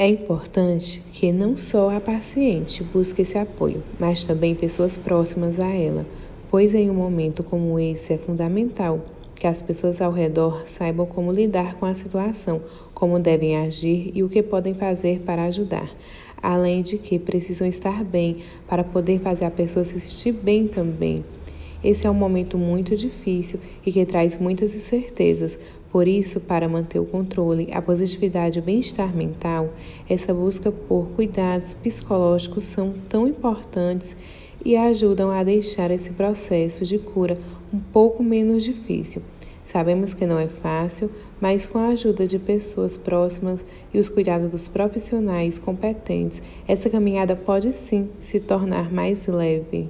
É importante que não só a paciente busque esse apoio, mas também pessoas próximas a ela, pois em um momento como esse é fundamental que as pessoas ao redor saibam como lidar com a situação, como devem agir e o que podem fazer para ajudar. Além de que precisam estar bem para poder fazer a pessoa se sentir bem também. Esse é um momento muito difícil e que traz muitas incertezas. Por isso, para manter o controle, a positividade e o bem-estar mental, essa busca por cuidados psicológicos são tão importantes e ajudam a deixar esse processo de cura um pouco menos difícil. Sabemos que não é fácil, mas com a ajuda de pessoas próximas e os cuidados dos profissionais competentes, essa caminhada pode sim se tornar mais leve.